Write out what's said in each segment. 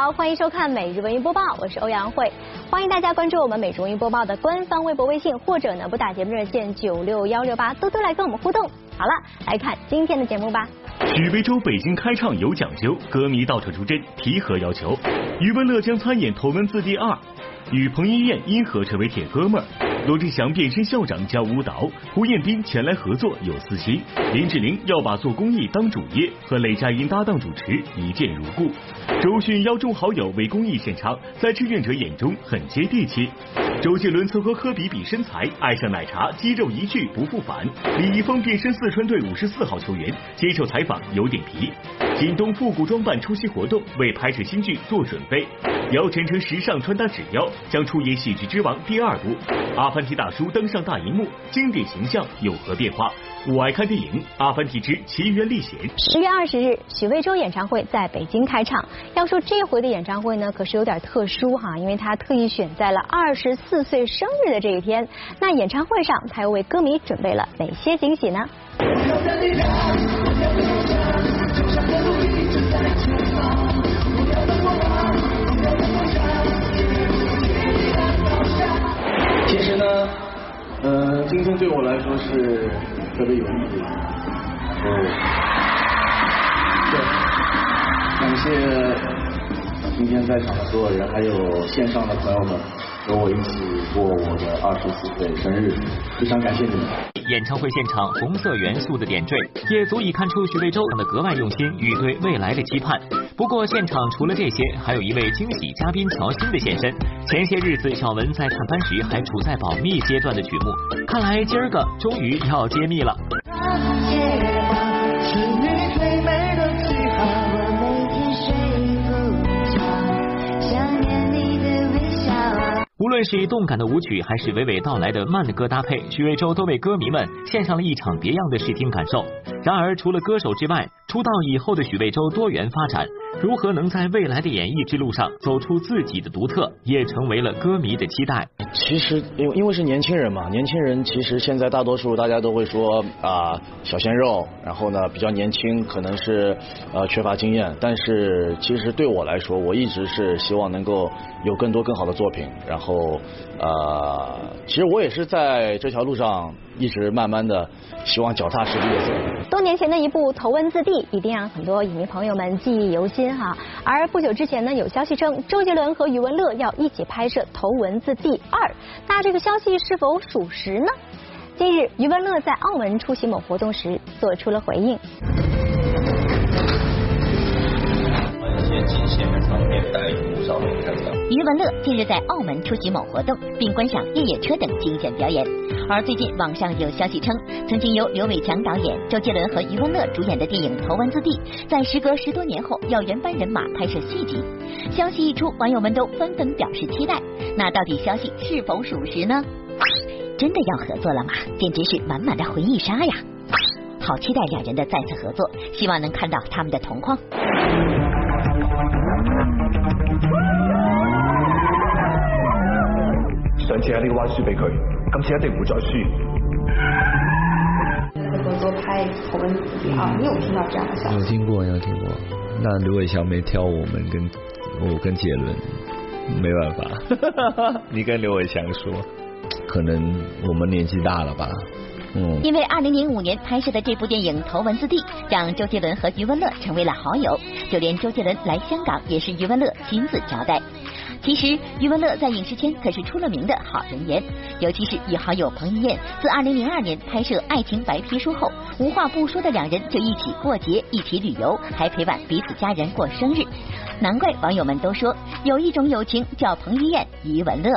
好，欢迎收看每日文娱播报，我是欧阳慧，欢迎大家关注我们每日文娱播报的官方微博、微信，或者呢拨打节目热线九六幺六八，多多来跟我们互动。好了，来看今天的节目吧。许魏洲北京开唱有讲究，歌迷到场出征，提何要求？余文乐将参演《头文字 D 二》，与彭于晏因何成为铁哥们儿？罗志祥变身校长教舞蹈，胡彦斌前来合作有私心，林志玲要把做公益当主业，和雷佳音搭档主持一见如故。周迅邀众好友为公益献唱，在志愿者眼中很接地气。周杰伦曾和科比比身材，爱上奶茶，肌肉一去不复返。李易峰变身四川队五十四号球员，接受采访有点皮。京东复古装扮出席活动，为拍摄新剧做准备。姚晨成时尚穿搭指标，将出演《喜剧之王》第二部。阿凡提大叔登上大荧幕，经典形象有何变化？我爱看电影《阿凡提之奇缘历险》。十月二十日，许魏洲演唱会在北京开唱。要说这回的演唱会呢，可是有点特殊哈，因为他特意选在了二十四岁生日的这一天。那演唱会上，他又为歌迷准备了哪些惊喜呢？呃，今天对我来说是特别有意义的。哦，对，感谢今天在场的所有人，还有线上的朋友们，和我一起过我的二十四岁生日，非常感谢你们。演唱会现场红色元素的点缀，也足以看出许魏洲的格外用心与对未来的期盼。不过，现场除了这些，还有一位惊喜嘉宾乔欣的现身。前些日子，小文在探班时还处在保密阶段的曲目，看来今儿个终于要揭秘了。无论是动感的舞曲，还是娓娓道来的慢歌搭配，许魏洲都为歌迷们献上了一场别样的视听感受。然而，除了歌手之外，出道以后的许魏洲多元发展。如何能在未来的演艺之路上走出自己的独特，也成为了歌迷的期待。其实，因为因为是年轻人嘛，年轻人其实现在大多数大家都会说啊小鲜肉，然后呢比较年轻，可能是呃缺乏经验。但是其实对我来说，我一直是希望能够有更多更好的作品。然后呃，其实我也是在这条路上一直慢慢的希望脚踏实地的走。多年前的一部《头文字 D》一定让很多影迷朋友们记忆犹新。哈，而不久之前呢，有消息称周杰伦和余文乐要一起拍摄《头文字 D 二》，那这个消息是否属实呢？近日，余文乐在澳门出席某活动时做出了回应。余文乐近日在澳门出席某活动，并观赏越野车等惊险表演。而最近网上有消息称，曾经由刘伟强导演、周杰伦和余文乐主演的电影《头文字 D》，在时隔十多年后要原班人马拍摄续集。消息一出，网友们都纷纷表示期待。那到底消息是否属实呢？真的要合作了吗？简直是满满的回忆杀呀！好期待两人的再次合作，希望能看到他们的同框。上次喺呢个弯输俾佢，今次一定唔会再输。合作拍《头文字 D 二》，你有听到这样的消息？有听过，有听过。那刘伟强没挑我们，跟我跟杰伦，没办法。你跟刘伟强说，可能我们年纪大了吧。嗯，因为二零零五年拍摄的这部电影《头文字 D》，让周杰伦和余文乐成为了好友，就连周杰伦来香港也是余文乐亲自招待。其实余文乐在影视圈可是出了名的好人缘，尤其是与好友彭于晏，自二零零二年拍摄《爱情白皮书》后，无话不说的两人就一起过节、一起旅游，还陪伴彼此家人过生日。难怪网友们都说，有一种友情叫彭于晏、余文乐。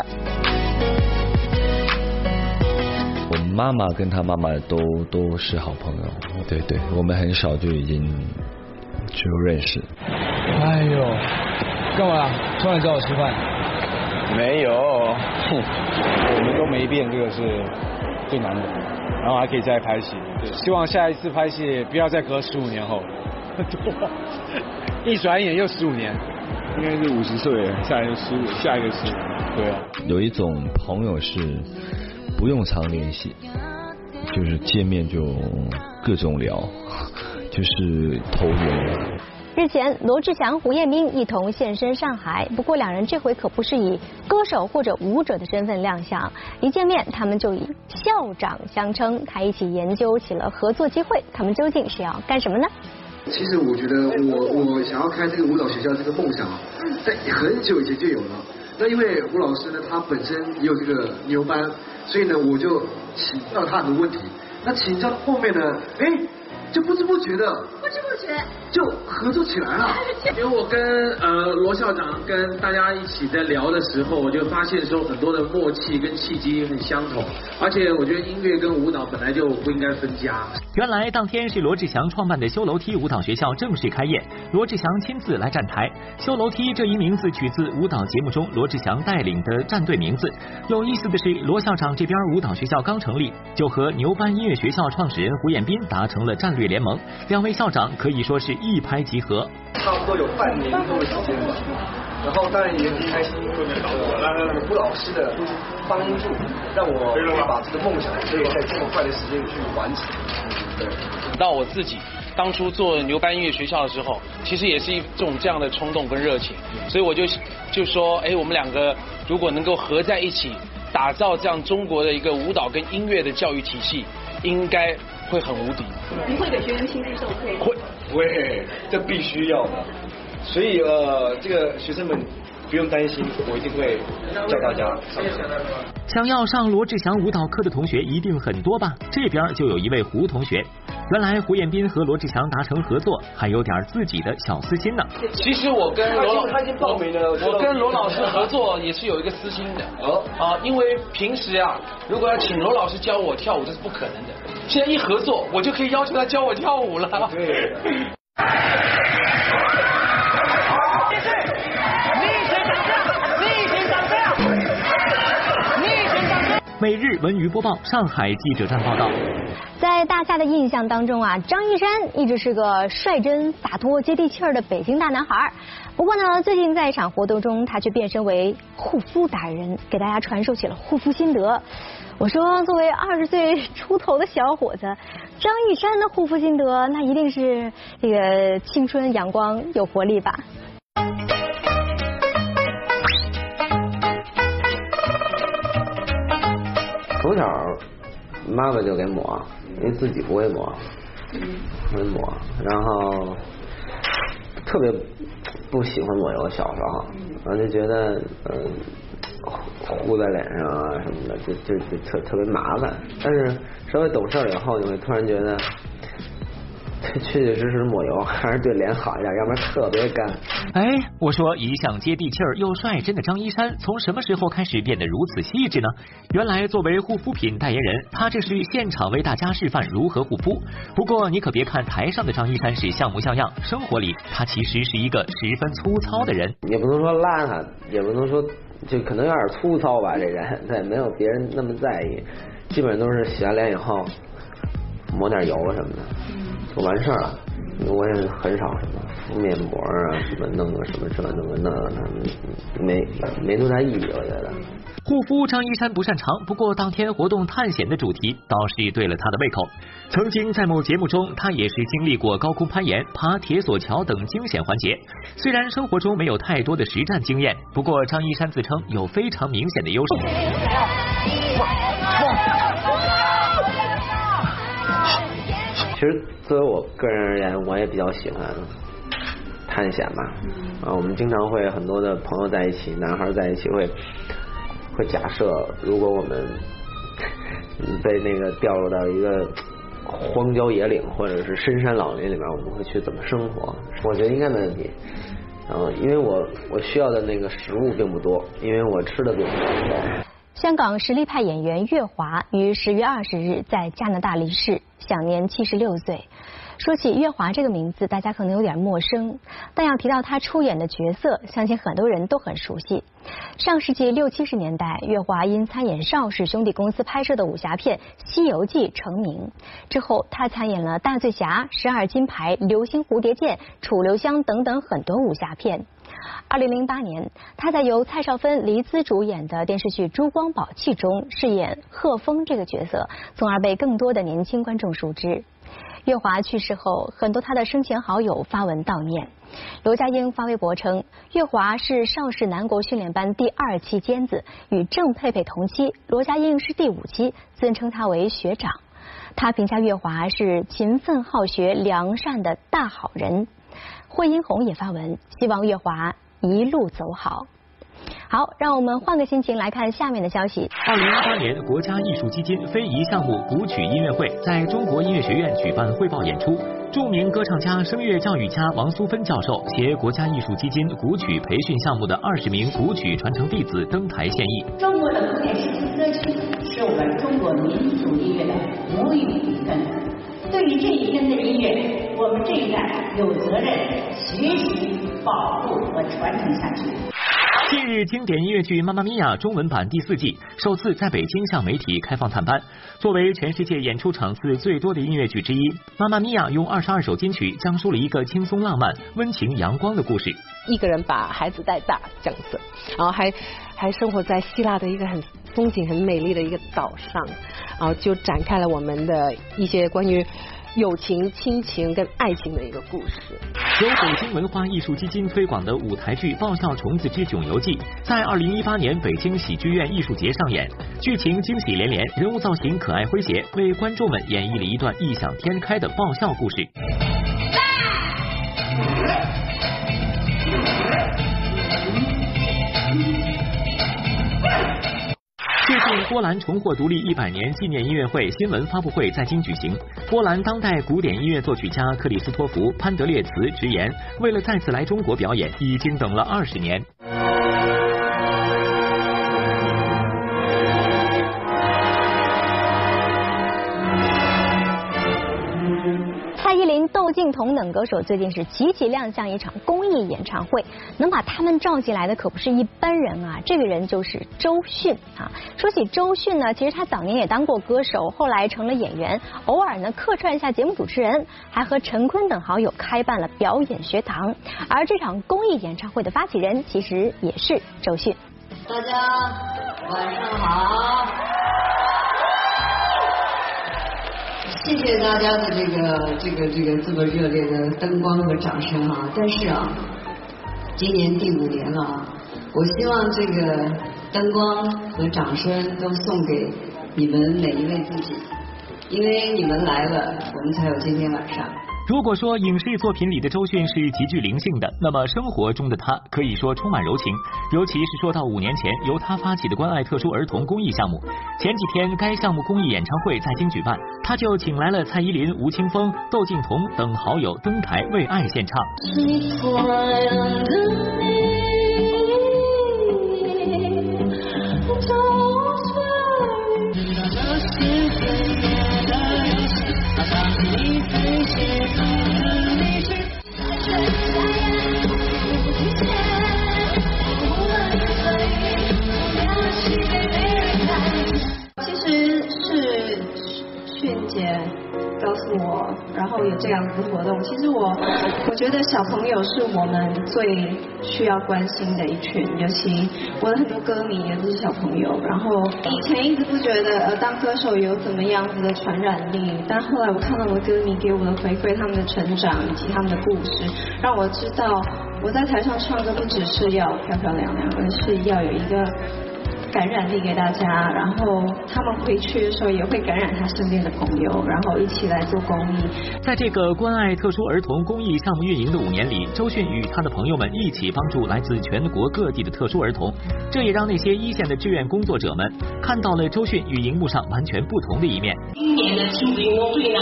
我妈妈跟他妈妈都都是好朋友，对对，我们很少就已经就认识。哎呦，干嘛？突然找我吃饭？没有，哼，我们都没变，这个是最难的。然后还可以再拍戏，希望下一次拍戏不要再隔十五年后。一转眼又十五年，应该是五十岁，下一个十五，下一个十五，对啊。有一种朋友是不用常联系，就是见面就各种聊，就是投缘。日前，罗志祥、胡彦斌一同现身上海，不过两人这回可不是以歌手或者舞者的身份亮相，一见面他们就以校长相称，还一起研究起了合作机会。他们究竟是要干什么呢？其实我觉得我我想要开这个舞蹈学校这个梦想啊，在很久以前就有了。那因为胡老师呢，他本身也有这个牛班，所以呢，我就请教他很多问题。那请教后面呢，哎。就不知不觉的，不知不觉就合作起来了。因为我跟呃罗校长跟大家一起在聊的时候，我就发现说很多的默契跟契机很相同，而且我觉得音乐跟舞蹈本来就不应该分家。原来当天是罗志祥创办的修楼梯舞蹈学校正式开业，罗志祥亲自来站台。修楼梯这一名字取自舞蹈节目中罗志祥带领的战队名字。有意思的是，罗校长这边舞蹈学校刚成立，就和牛班音乐学校创始人胡彦斌达成了战略。联盟，两位校长可以说是一拍即合。差不多有半年多的时间吧，然后当然也很开心，呃，吴老师的帮助，让我把这个梦想可以在这么快的时间去完成。对，到我自己当初做牛班音乐学校的时候，其实也是一种这样的冲动跟热情，所以我就就说，哎，我们两个如果能够合在一起，打造这样中国的一个舞蹈跟音乐的教育体系，应该。会很无敌。你会给学生亲自授课？会，会，这必须要的。所以呃，这个学生们不用担心，我一定会教大家上想要上罗志祥舞蹈课的同学一定很多吧？这边就有一位胡同学。原来胡彦斌和罗志祥达成合作，还有点自己的小私心呢。其实我跟罗老，我跟罗老师合作也是有一个私心的。哦啊，因为平时啊，如果要请罗老师教我跳舞，这是不可能的。现在一合作，我就可以要求他教我跳舞了。对。每日文娱播报，上海记者站报道。在大家的印象当中啊，张一山一直是个率真、洒脱、接地气儿的北京大男孩。不过呢，最近在一场活动中，他却变身为护肤达人，给大家传授起了护肤心得。我说，作为二十岁出头的小伙子，张一山的护肤心得，那一定是这个青春、阳光、有活力吧。从小妈妈就给抹，因为自己不会抹，会抹，然后特别不喜欢抹油。小时候，我就觉得嗯糊在脸上啊什么的，就就就特特别麻烦。但是稍微懂事以后，你会突然觉得。确确实实抹油还是对脸好一点，要不然特别干。哎，我说一向接地气儿又率真的张一山，从什么时候开始变得如此细致呢？原来作为护肤品代言人，他这是现场为大家示范如何护肤。不过你可别看台上的张一山是像模像样，生活里他其实是一个十分粗糙的人。也不能说邋遢，也不能说就可能有点粗糙吧，这人对没有别人那么在意，基本上都是洗完脸以后抹点油什么的。就完事儿了，我也很少什么敷面膜啊，什么弄个什么这弄个那的，没没多大意义，我觉得。护肤张一山不擅长，不过当天活动探险的主题倒是对了他的胃口。曾经在某节目中，他也是经历过高空攀岩、爬铁索桥等惊险环节。虽然生活中没有太多的实战经验，不过张一山自称有非常明显的优势。其实作为我个人而言，我也比较喜欢探险吧。啊，我们经常会很多的朋友在一起，男孩在一起会会假设，如果我们被那个掉入到一个荒郊野岭或者是深山老林里面，我们会去怎么生活？我觉得应该没问题。嗯，因为我我需要的那个食物并不多，因为我吃的并不多。香港实力派演员岳华于十月二十日在加拿大离世，享年七十六岁。说起岳华这个名字，大家可能有点陌生，但要提到他出演的角色，相信很多人都很熟悉。上世纪六七十年代，岳华因参演邵氏兄弟公司拍摄的武侠片《西游记》成名。之后，他参演了《大醉侠》《十二金牌》《流星蝴蝶剑》《楚留香》等等很多武侠片。二零零八年，他在由蔡少芬、黎姿主演的电视剧《珠光宝气》中饰演贺峰这个角色，从而被更多的年轻观众熟知。月华去世后，很多他的生前好友发文悼念。罗家英发微博称，月华是邵氏南国训练班第二期尖子，与郑佩佩同期，罗家英是第五期，尊称他为学长。他评价月华是勤奋好学、良善的大好人。惠英红也发文，希望月华一路走好。好，让我们换个心情来看下面的消息。二零一八年国家艺术基金非遗项目古曲音乐会在中国音乐学院举办汇报演出，著名歌唱家、声乐教育家王苏芬教授携国家艺术基金古曲培训项目的二十名古曲传承弟子登台献艺。中国的古典诗词歌曲是我们中国民族音乐的母语对于这一根的音乐，我们这一代有责任学习、保护和传承下去。近日，经典音乐剧《妈妈咪呀》中文版第四季首次在北京向媒体开放探班。作为全世界演出场次最多的音乐剧之一，《妈妈咪呀》用二十二首金曲讲述了一个轻松浪漫、温情阳光的故事。一个人把孩子带大这样子，然后还还生活在希腊的一个很风景很美丽的一个岛上，然后就展开了我们的一些关于。友情、亲情跟爱情的一个故事。由北京文化艺术基金推广的舞台剧《爆笑虫子之囧游记》在二零一八年北京喜剧院艺术节上演，剧情惊喜连连，人物造型可爱诙谐，为观众们演绎了一段异想天开的爆笑故事。波兰重获独立一百年纪念音乐会新闻发布会在京举行。波兰当代古典音乐作曲家克里斯托弗·潘德列茨直言，为了再次来中国表演，已经等了二十年。窦靖童等歌手最近是齐齐亮相一场公益演唱会，能把他们召集来的可不是一般人啊！这个人就是周迅啊。说起周迅呢，其实他早年也当过歌手，后来成了演员，偶尔呢客串一下节目主持人，还和陈坤等好友开办了表演学堂。而这场公益演唱会的发起人，其实也是周迅。大家晚上好。谢谢大家的这个这个这个这么热烈的灯光和掌声啊！但是啊，今年第五年了啊，我希望这个灯光和掌声都送给你们每一位自己，因为你们来了，我们才有今天晚上。如果说影视作品里的周迅是极具灵性的，那么生活中的她可以说充满柔情。尤其是说到五年前由她发起的关爱特殊儿童公益项目，前几天该项目公益演唱会在京举办，她就请来了蔡依林、吴青峰、窦靖童等好友登台为爱献唱。it 我，然后有这样子活动。其实我，我觉得小朋友是我们最需要关心的一群，尤其我的很多歌迷也都是小朋友。然后以前一直不觉得呃当歌手有怎么样子的传染力，但后来我看到我的歌迷给我的回馈，他们的成长以及他们的故事，让我知道我在台上唱歌不只是要漂漂亮亮，而是要有一个。感染力给大家，然后他们回去的时候也会感染他身边的朋友，然后一起来做公益。在这个关爱特殊儿童公益项目运营的五年里，周迅与他的朋友们一起帮助来自全国各地的特殊儿童，这也让那些一线的志愿工作者们看到了周迅与荧幕上完全不同的一面。今年的亲子运动会呢，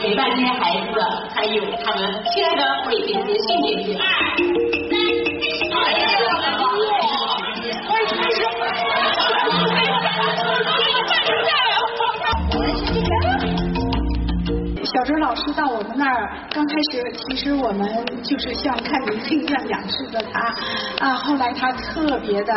陪伴这些孩子的还有他们亲爱的慧姐姐、迅姐姐。小周老师到我们那儿，刚开始其实我们就是像看明星一样仰视着他啊。后来他特别的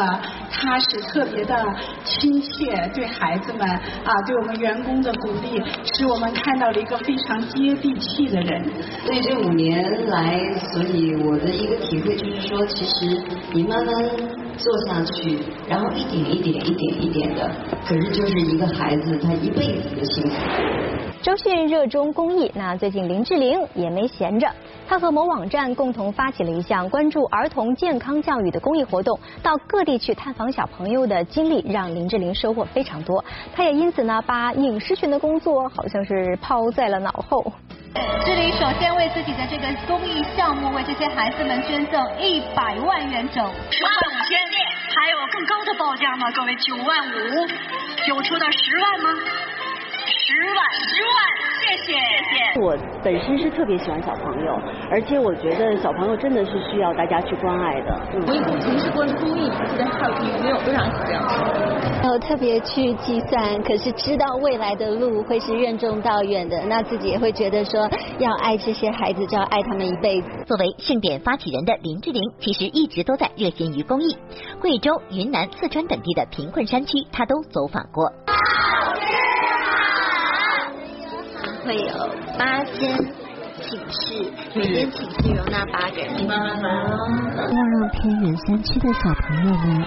踏实，特别的亲切，对孩子们啊，对我们员工的鼓励，使我们看到了一个非常接地气的人。所以这五年来，所以我的一个体会就是说，其实你慢慢。做下去，然后一点一点一点一点的，可是就是一个孩子他一辈子的幸福。周迅热衷公益，那最近林志玲也没闲着，她和某网站共同发起了一项关注儿童健康教育的公益活动，到各地去探访小朋友的经历让林志玲收获非常多，她也因此呢把影视圈的工作好像是抛在了脑后。志玲首先为自己的这个公益项目为这些孩子们捐赠一百万元整，十万五千，还有更高的报价吗？各位九万五，有出到十万吗？十万，十万，谢谢，谢谢。我本身是特别喜欢小朋友，而且我觉得小朋友真的是需要大家去关爱的。我以前是关注公益，但是还有没有多少这样。没有特别去计算，可是知道未来的路会是任重道远的，那自己也会觉得说要爱这些孩子，就要爱他们一辈子。作为盛典发起人的林志玲，其实一直都在热心于公益，贵州、云南、四川等地的贫困山区，她都走访过。会有八间寝室，每间寝室容纳八个人。希望让偏远山区的小朋友们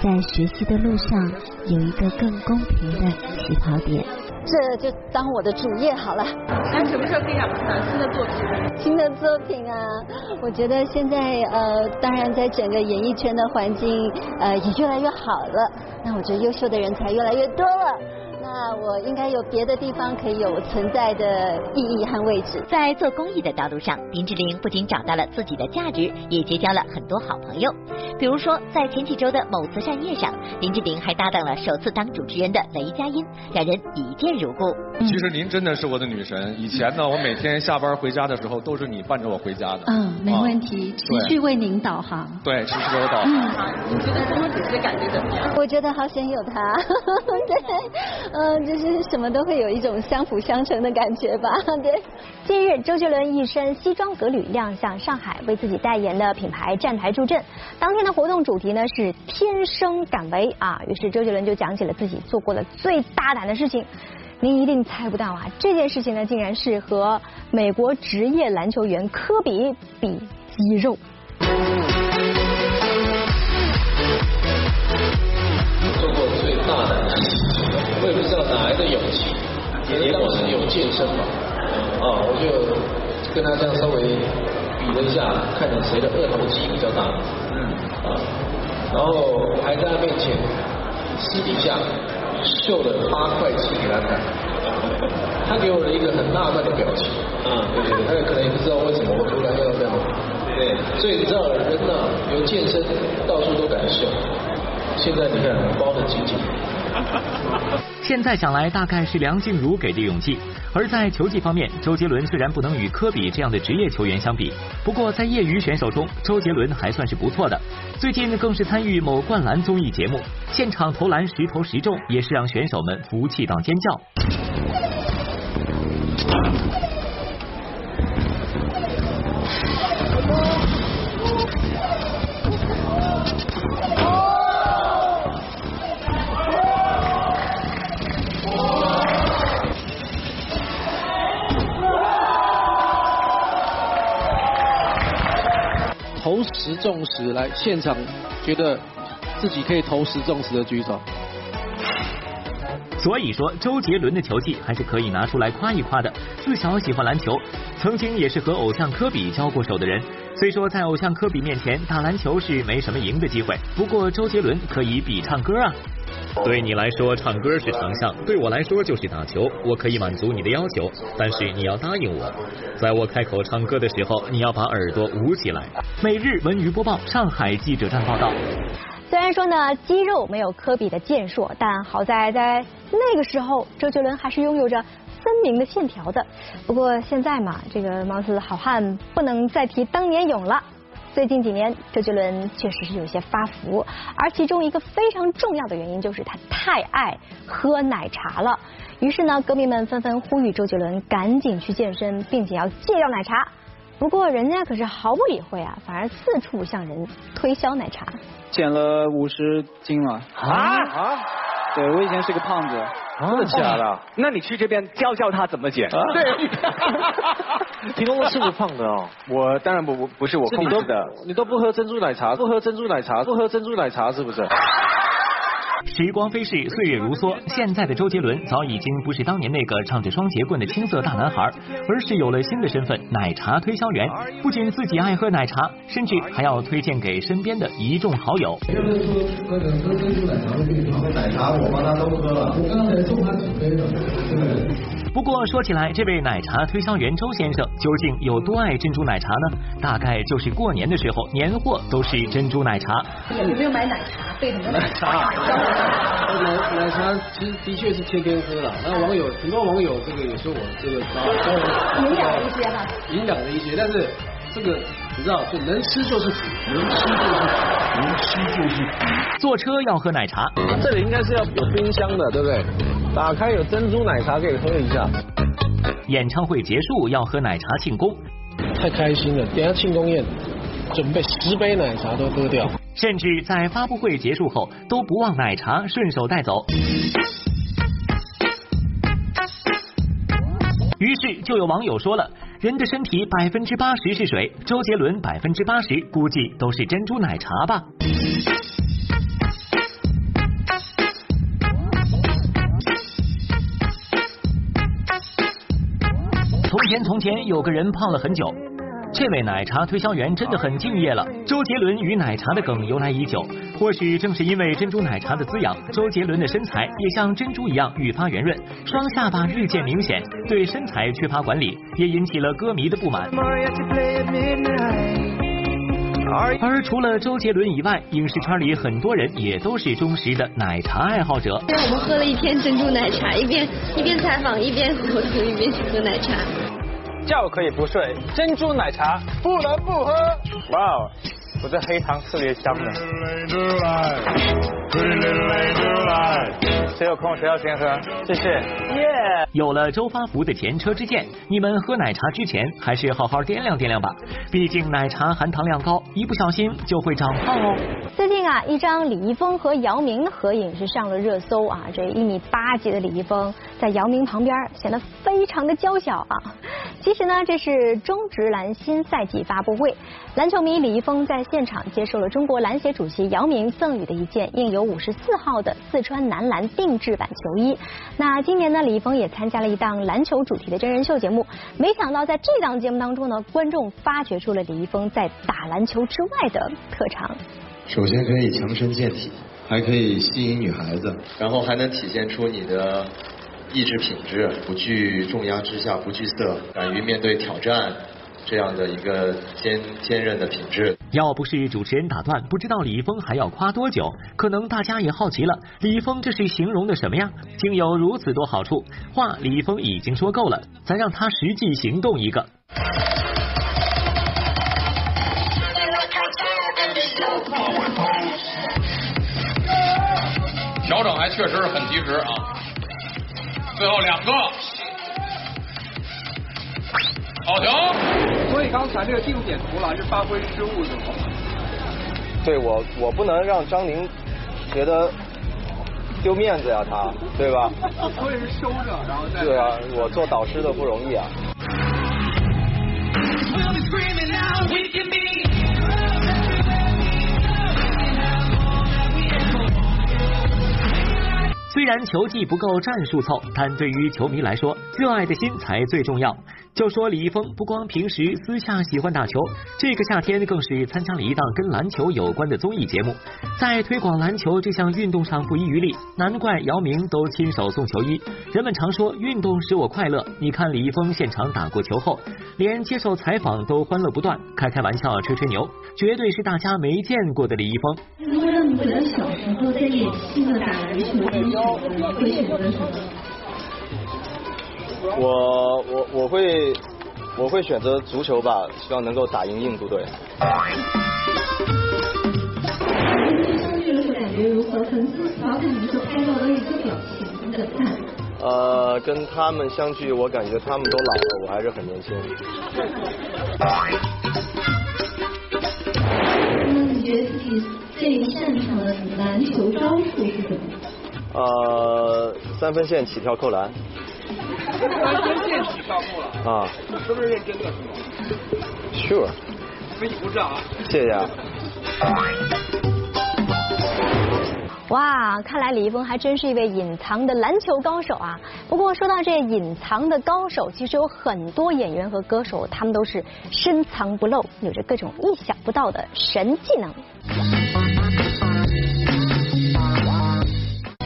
在学习的路上有一个更公平的起跑点。这就当我的主业好了。那什么时候可以让我们看到新的作品？新的作品啊，我觉得现在呃，当然在整个演艺圈的环境呃也越来越好了。那我觉得优秀的人才越来越多了。那我应该有别的地方可以有存在的意义和位置。在做公益的道路上，林志玲不仅找到了自己的价值，也结交了很多好朋友。比如说，在前几周的某慈善夜上，林志玲还搭档了首次当主持人的雷佳音，两人一见如故。其实您真的是我的女神。以前呢，我每天下班回家的时候，都是你伴着我回家的。嗯，没问题，持续为您导航。对，持续为我导航。嗯你觉得当主持的感觉怎么样？我觉得好想有他。对。嗯，就是什么都会有一种相辅相成的感觉吧。对，近日周杰伦一身西装革履亮相上海，为自己代言的品牌站台助阵。当天的活动主题呢是天生敢为啊，于是周杰伦就讲起了自己做过的最大胆的事情。您一定猜不到啊，这件事情呢竟然是和美国职业篮球员科比比肌肉。做过最大胆的事情，我也不知道哪来的勇气。也当时有健身嘛，啊，我就跟他这样稍微比了一下，看看谁的二头肌比较大，嗯，啊，然后还在他面前私底下秀了八块肌给他看，他给我了一个很纳闷的表情，嗯，对对，他也可能也不知道为什么我突然要这样，对，所以你知道人呢，有健身到处都敢秀。现在你看包的紧紧。现在想来，大概是梁静茹给的勇气。而在球技方面，周杰伦虽然不能与科比这样的职业球员相比，不过在业余选手中，周杰伦还算是不错的。最近更是参与某灌篮综艺节目，现场投篮十投十中，也是让选手们服气到尖叫。十中十，来现场觉得自己可以投十中十的举手。所以说，周杰伦的球技还是可以拿出来夸一夸的。自小喜欢篮球，曾经也是和偶像科比交过手的人。虽说在偶像科比面前打篮球是没什么赢的机会，不过周杰伦可以比唱歌啊。对你来说，唱歌是长项；对我来说，就是打球。我可以满足你的要求，但是你要答应我，在我开口唱歌的时候，你要把耳朵捂起来。每日文娱播报，上海记者站报道。虽然说呢，肌肉没有科比的健硕，但好在在那个时候，周杰伦还是拥有着分明的线条的。不过现在嘛，这个貌似好汉不能再提当年勇了。最近几年，周杰伦确实是有些发福，而其中一个非常重要的原因就是他太爱喝奶茶了。于是呢，歌迷们纷纷呼吁周杰伦赶紧去健身，并且要戒掉奶茶。不过人家可是毫不理会啊，反而四处向人推销奶茶。减了五十斤了啊啊！对我以前是个胖子。真的假的？那你去这边教教他怎么减。对。皮东哥是不是胖的哦？我当然不不不是我控制的。你都不喝珍珠奶茶，不喝珍珠奶茶，不喝珍珠奶茶是不是？时光飞逝，岁月如梭，现在的周杰伦早已经不是当年那个唱着双节棍的青涩大男孩，而是有了新的身份——奶茶推销员。不仅自己爱喝奶茶，甚至还要推荐给身边的一众好友。我刚才送他几杯了，对。不过说起来，这位奶茶推销员周先生究竟有多爱珍珠奶茶呢？大概就是过年的时候，年货都是珍珠奶茶。有没有买奶茶？备什么奶茶？奶奶茶其实的确是天天喝了。那网友很多网友这个也说我这个营养了一些哈，营养了一些，但是这个你知道，就能吃就是福，能吃就是福，能吃就是福。坐车要喝奶茶，这里应该是要有冰箱的，对不对？打开有珍珠奶茶可以喝一下。演唱会结束要喝奶茶庆功，太开心了！等下庆功宴准备十杯奶茶都喝掉。甚至在发布会结束后都不忘奶茶顺手带走。于是就有网友说了：人的身体百分之八十是水，周杰伦百分之八十估计都是珍珠奶茶吧。从前有个人胖了很久，这位奶茶推销员真的很敬业了。周杰伦与奶茶的梗由来已久，或许正是因为珍珠奶茶的滋养，周杰伦的身材也像珍珠一样愈发圆润，双下巴日渐明显，对身材缺乏管理，也引起了歌迷的不满。而除了周杰伦以外，影视圈里很多人也都是忠实的奶茶爱好者。今天我们喝了一天珍珠奶茶，一边一边采访一边活动一边去喝奶茶。觉可以不睡，珍珠奶茶不能不喝。哇，我这黑糖特别香的。谁有空谁要先喝？谢谢。耶！有了周发福的前车之鉴，你们喝奶茶之前还是好好掂量掂量吧。毕竟奶茶含糖量高，一不小心就会长胖哦。最近啊，一张李易峰和姚明的合影是上了热搜啊。这一米八几的李易峰在姚明旁边显得非常的娇小啊。其实呢，这是中职篮新赛季发布会，篮球迷李易峰在现场接受了中国篮协主席姚明赠予的一件印有五十四号的四川男篮定制版球衣。那今年呢，李易峰也参加了一档篮球主题的真人秀节目，没想到在这档节目当中呢，观众发掘出了李易峰在打篮球之外的特长。首先可以强身健体，还可以吸引女孩子，然后还能体现出你的意志品质，不惧重压之下不惧色，敢于面对挑战。这样的一个坚坚韧的品质。要不是主持人打断，不知道李易峰还要夸多久。可能大家也好奇了，李易峰这是形容的什么呀？竟有如此多好处，话李易峰已经说够了，咱让他实际行动一个。调整还确实是很及时啊！最后两个。好停！所以刚才这个定点投篮是发挥失误是吗？对我，我不能让张宁觉得丢面子呀，他对吧？所以是收着，然后再对啊，我做导师的不容易啊。虽然球技不够战术凑，但对于球迷来说，热爱的心才最重要。就说李易峰不光平时私下喜欢打球，这个夏天更是参加了一档跟篮球有关的综艺节目，在推广篮球这项运动上不遗余力。难怪姚明都亲手送球衣。人们常说运动使我快乐，你看李易峰现场打过球后，连接受采访都欢乐不断，开开玩笑，吹吹牛，绝对是大家没见过的李易峰。如果让你回到小时候在演戏的打篮球，会选择什么？我我我会我会选择足球吧，希望能够打赢印度队。相聚的时候感觉如何？粉丝调侃你的时候拍到了一个表情的赞。呃，跟他们相聚，我感觉他们都老了，我还是很年轻。那你觉得自己最擅长的篮球招数是什么？呃，三分线起跳扣篮。三分线起跳扣篮。啊。是不是认真的是吗？Sure。给你鼓掌啊！谢谢。哇，看来李易峰还真是一位隐藏的篮球高手啊！不过说到这隐藏的高手，其实有很多演员和歌手，他们都是深藏不露，有着各种意想不到的神技能。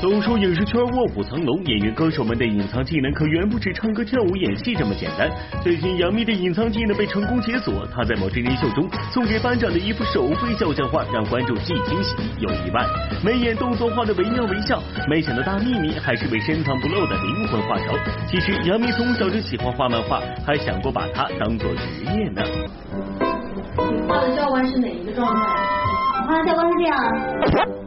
都说影视圈卧虎藏龙，演员歌手们的隐藏技能可远不止唱歌跳舞演戏这么简单。最近杨幂的隐藏技能被成功解锁，她在某真人秀中送给班长的一幅手绘肖像画，让观众既惊喜又意外。眉眼动作画的惟妙惟肖，没想到大秘密还是位深藏不露的灵魂画手。其实杨幂从小就喜欢画漫画，还想过把它当做职业呢。你画的教官是哪一个状态？我画的教官是这样。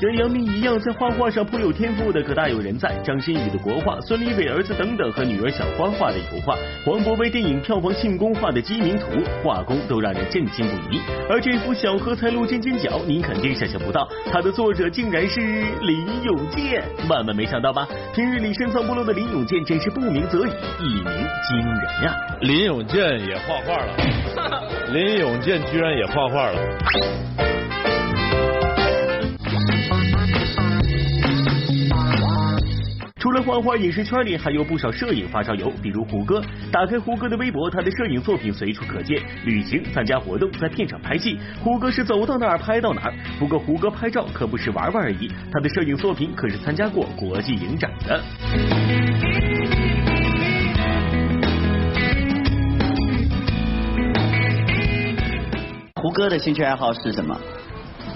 跟杨幂一样在画画上颇有天赋的可大有人在，张馨予的国画，孙俪伟儿子等等和女儿小花画的油画，黄渤为电影票房庆功画的鸡鸣图，画工都让人震惊不已。而这幅小荷才露尖尖角，您肯定想象不到，它的作者竟然是林永健，万万没想到吧？平日里深藏不露的林永健真是不鸣则已，一鸣惊人呀！林永健也画画了，林永健居然也画画了。除了画画，影视圈里还有不少摄影发烧友，比如胡歌。打开胡歌的微博，他的摄影作品随处可见，旅行、参加活动、在片场拍戏，胡歌是走到哪儿拍到哪儿。不过胡歌拍照可不是玩玩而已，他的摄影作品可是参加过国际影展的。胡歌的兴趣爱好是什么？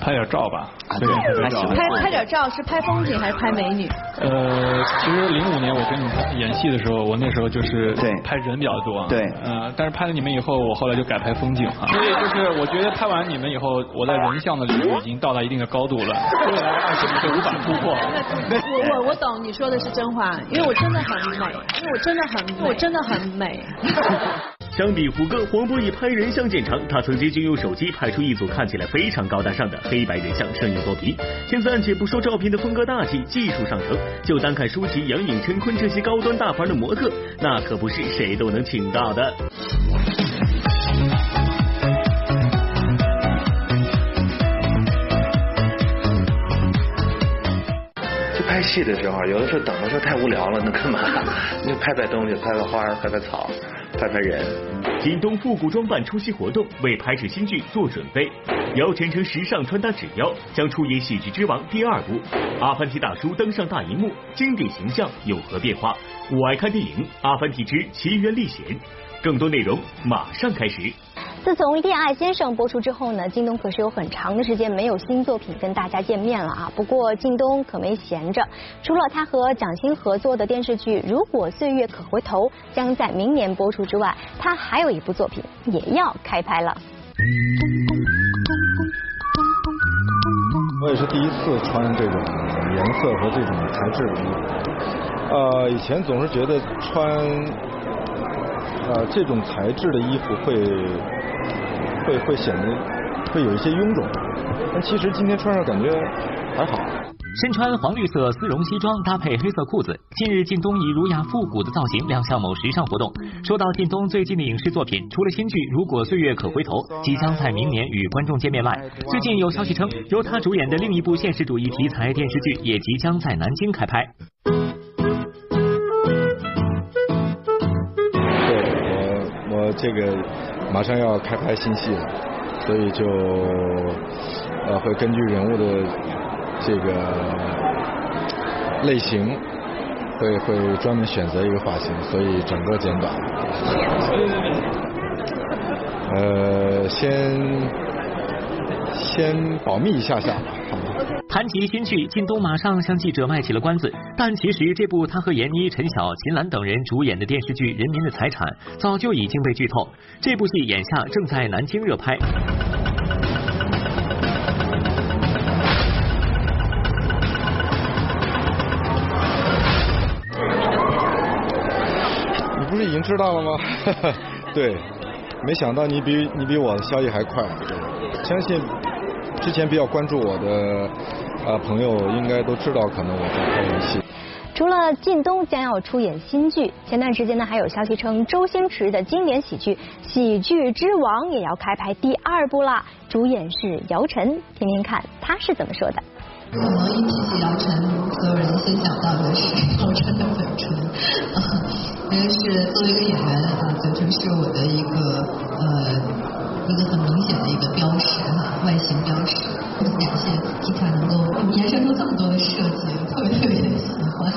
拍点照吧，对，拍拍点照是拍风景还是拍美女？呃，其实零五年我跟你们演戏的时候，我那时候就是对拍人比较多，对，呃，但是拍了你们以后，我后来就改拍风景了。所以就是我觉得拍完你们以后，我在人像的领域已经到达一定的高度了，未来二十年是无法突破。我我我懂你说的是真话，因为我真的很美，因为我真的很我真的很美。相比胡歌，黄渤以拍人像见长。他曾经就用手机拍出一组看起来非常高大上的黑白人像摄影作品。现在暂且不说照片的风格大气、技术上乘，就单看舒淇、杨颖、陈坤这些高端大牌的模特，那可不是谁都能请到的。就拍戏的时候，有的时候等的时候太无聊了，那干嘛？拍拍东西，拍拍花，拍拍草。拍拍人，京东复古装扮出席活动，为拍摄新剧做准备。姚晨成时尚穿搭指标，将出演《喜剧之王》第二部。阿凡提大叔登上大荧幕，经典形象有何变化？我爱看电影《阿凡提之奇缘历险》，更多内容马上开始。自从《恋爱先生》播出之后呢，京东可是有很长的时间没有新作品跟大家见面了啊。不过京东可没闲着，除了他和蒋欣合作的电视剧《如果岁月可回头》将在明年播出之外，他还有一部作品也要开拍了。我也是第一次穿这种颜色和这种材质的衣服，呃，以前总是觉得穿呃这种材质的衣服会。会会显得会有一些臃肿，但其实今天穿上感觉还好。身穿黄绿色丝绒西装，搭配黑色裤子，近日靳东以儒雅复古的造型亮相某时尚活动。说到靳东最近的影视作品，除了新剧《如果岁月可回头》即将在明年与观众见面外，最近有消息称，由他主演的另一部现实主义题材电视剧也即将在南京开拍。对我，我这个。马上要开拍新戏了，所以就呃会根据人物的这个类型，会会专门选择一个发型，所以整个剪短。呃，先先保密一下下吧。谈及新剧，靳东马上向记者卖起了关子。但其实这部他和闫妮、陈晓、秦岚等人主演的电视剧《人民的财产》早就已经被剧透。这部戏眼下正在南京热拍。你不是已经知道了吗？对，没想到你比你比我的消息还快，相信之前比较关注我的呃朋友应该都知道，可能我在拍游戏。除了靳东将要出演新剧，前段时间呢还有消息称周星驰的经典喜剧《喜剧之王》也要开拍第二部啦，主演是姚晨，听听看他是怎么说的。可能一提起姚晨，所有人先想到的是姚晨的嘴唇，因为是作为一个演员啊，嘴唇是我的一个呃一个很明显的一个标识哈，外形标识。感谢皮卡能够延伸出这么多的设计，特别特别的喜欢。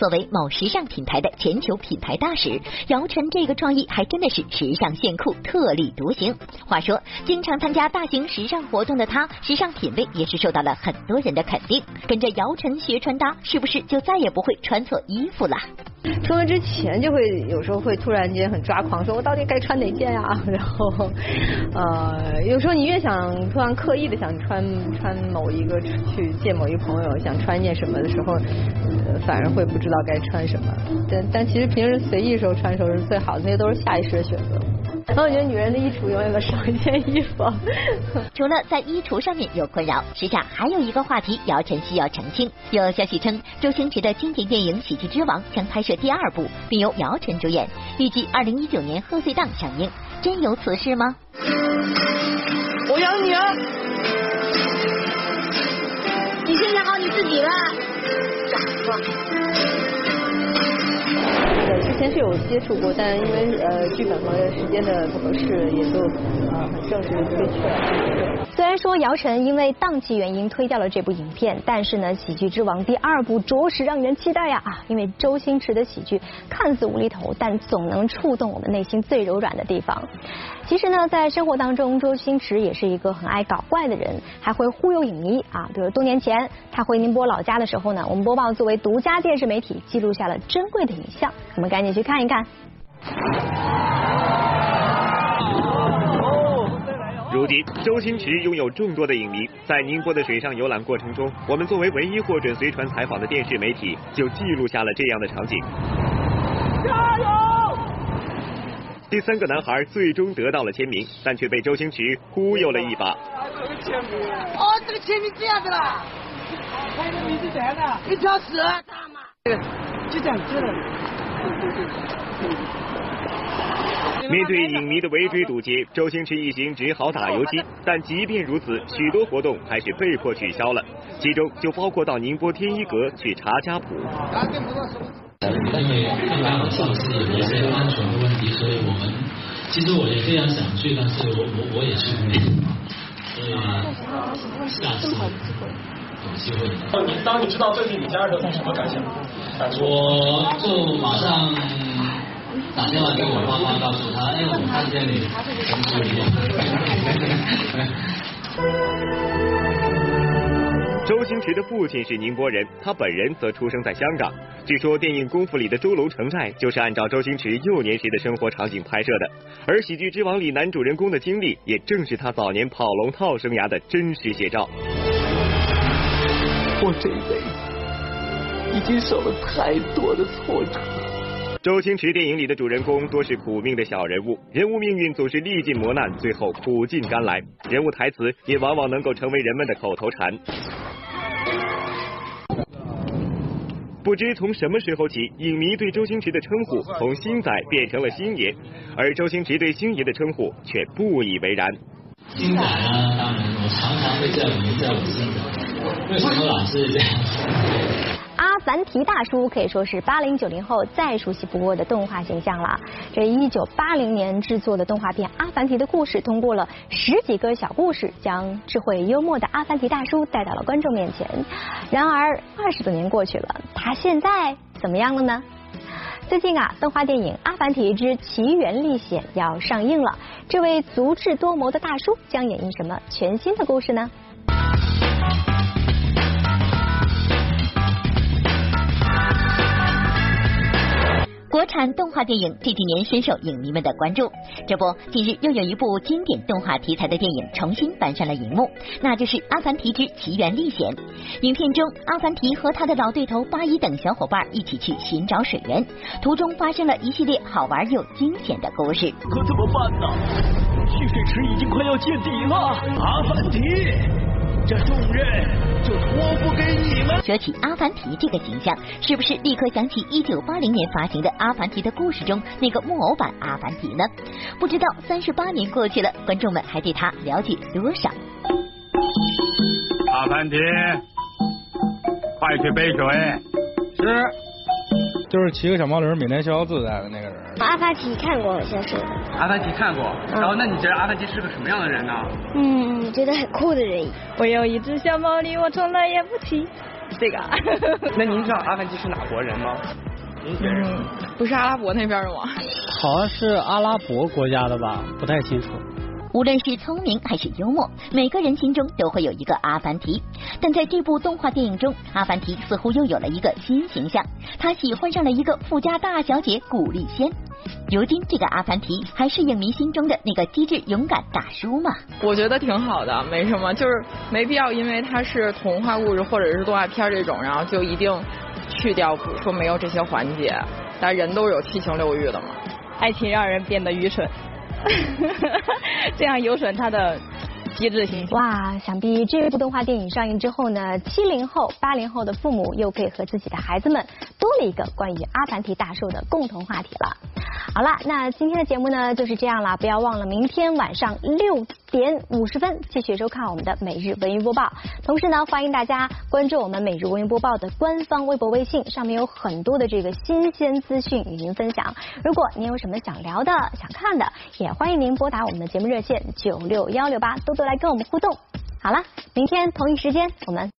作为某时尚品牌的全球品牌大使，姚晨这个创意还真的是时尚炫酷，特立独行。话说，经常参加大型时尚活动的她，时尚品味也是受到了很多人的肯定。跟着姚晨学穿搭，是不是就再也不会穿错衣服了？出门之前就会有时候会突然间很抓狂，说我到底该穿哪件呀？然后呃，有时候你越想突然刻意的想穿穿某一个去见某一个朋友，想穿一件什么的时候，反而会不知道该穿什么。但但其实平时随意时候穿的时候是最好的，那些都是下意识的选择。然后我觉得女人的衣橱永远都少一件衣服。除了在衣橱上面有困扰，时下还有一个话题，姚晨需要澄清。有消息称，周星驰的经典电影《喜剧之王》将拍摄第二部，并由姚晨主演，预计二零一九年贺岁档上映。真有此事吗？我养你啊！你先养好你自己吧，傻子。之前是有接触过，但因为呃剧本和时间的不合适，也就呃很正式的推却了。虽然说姚晨因为档期原因推掉了这部影片，但是呢，《喜剧之王》第二部着实让人期待呀啊！因为周星驰的喜剧看似无厘头，但总能触动我们内心最柔软的地方。其实呢，在生活当中，周星驰也是一个很爱搞怪的人，还会忽悠影迷啊。比如多年前他回宁波老家的时候呢，我们播报作为独家电视媒体记录下了珍贵的影像，我们赶紧去看一看。如今，周星驰拥有众多的影迷，在宁波的水上游览过程中，我们作为唯一获准随船采访的电视媒体，就记录下了这样的场景。加油！第三个男孩最终得到了签名，但却被周星驰忽悠了一把。哦，这个签名这样的啦，他的名字这样的，一条蛇，大妈，就这样子面对影迷的围追堵截，周星驰一行只好打游击。但即便如此，许多活动还是被迫取消了，其中就包括到宁波天一阁去查家谱。因为安全的问题，所以我们其实我也非常想去，但是我我我也去不了，所以下次有机会。你当你知道这是你家的时候，什么感想？我就马上。打电话给我妈妈，告诉她，哎，我看见你很可怜。周星驰的父亲是宁波人，他本人则出生在香港。据说电影《功夫》里的周龙城寨就是按照周星驰幼年时的生活场景拍摄的，而《喜剧之王》里男主人公的经历，也正是他早年跑龙套生涯的真实写照。我这一辈子已经受了太多的挫折。周星驰电影里的主人公多是苦命的小人物，人物命运总是历尽磨难，最后苦尽甘来。人物台词也往往能够成为人们的口头禅。不知从什么时候起，影迷对周星驰的称呼从星仔变成了星爷，而周星驰对星爷的称呼却不以为然。星仔呢？当然，我常常会叫你叫我星仔，为什么老是这样？阿凡提大叔可以说是八零九零后再熟悉不过的动画形象了。这一九八零年制作的动画片《阿凡提》的故事，通过了十几个小故事，将智慧幽默的阿凡提大叔带到了观众面前。然而二十多年过去了，他现在怎么样了呢？最近啊，动画电影《阿凡提之奇缘历险》要上映了。这位足智多谋的大叔将演绎什么全新的故事呢？国产动画电影这几年深受影迷们的关注，这不，近日又有一部经典动画题材的电影重新搬上了荧幕，那就是《阿凡提之奇缘历险》。影片中，阿凡提和他的老对头巴伊等小伙伴一起去寻找水源，途中发生了一系列好玩又惊险的故事。可怎么办呢？蓄水池已经快要见底了，阿凡提。这重任就托付给你们。说起阿凡提这个形象，是不是立刻想起一九八零年发行的《阿凡提的故事》中那个木偶版阿凡提呢？不知道三十八年过去了，观众们还对他了解多少？阿凡提，快去背水。是。就是骑个小毛驴，每天逍遥自在的那个人。阿凡提看过，好像是。阿凡提看过，然后那你觉得阿凡提是个什么样的人呢？嗯，觉得很酷的人。我有一只小毛驴，我从来也不骑。这个。那您知道阿凡提是哪国人吗？您觉得？不是阿拉伯那边的吗？好像是阿拉伯国家的吧，不太清楚。无论是聪明还是幽默，每个人心中都会有一个阿凡提。但在这部动画电影中，阿凡提似乎又有了一个新形象，他喜欢上了一个富家大小姐古丽仙。如今，这个阿凡提还是影迷心中的那个机智勇敢大叔吗？我觉得挺好的，没什么，就是没必要因为他是童话故事或者是动画片这种，然后就一定去掉说没有这些环节。但人都有七情六欲的嘛，爱情让人变得愚蠢。这样有损他的哇，想必这部动画电影上映之后呢，七零后、八零后的父母又可以和自己的孩子们多了一个关于阿凡提大叔的共同话题了。好了，那今天的节目呢就是这样了，不要忘了明天晚上六点五十分继续收看我们的每日文娱播报。同时呢，欢迎大家关注我们每日文娱播报的官方微博、微信，上面有很多的这个新鲜资讯与您分享。如果您有什么想聊的、想看的，也欢迎您拨打我们的节目热线九六幺六八，多多来跟我们互动。好了，明天同一时间我们。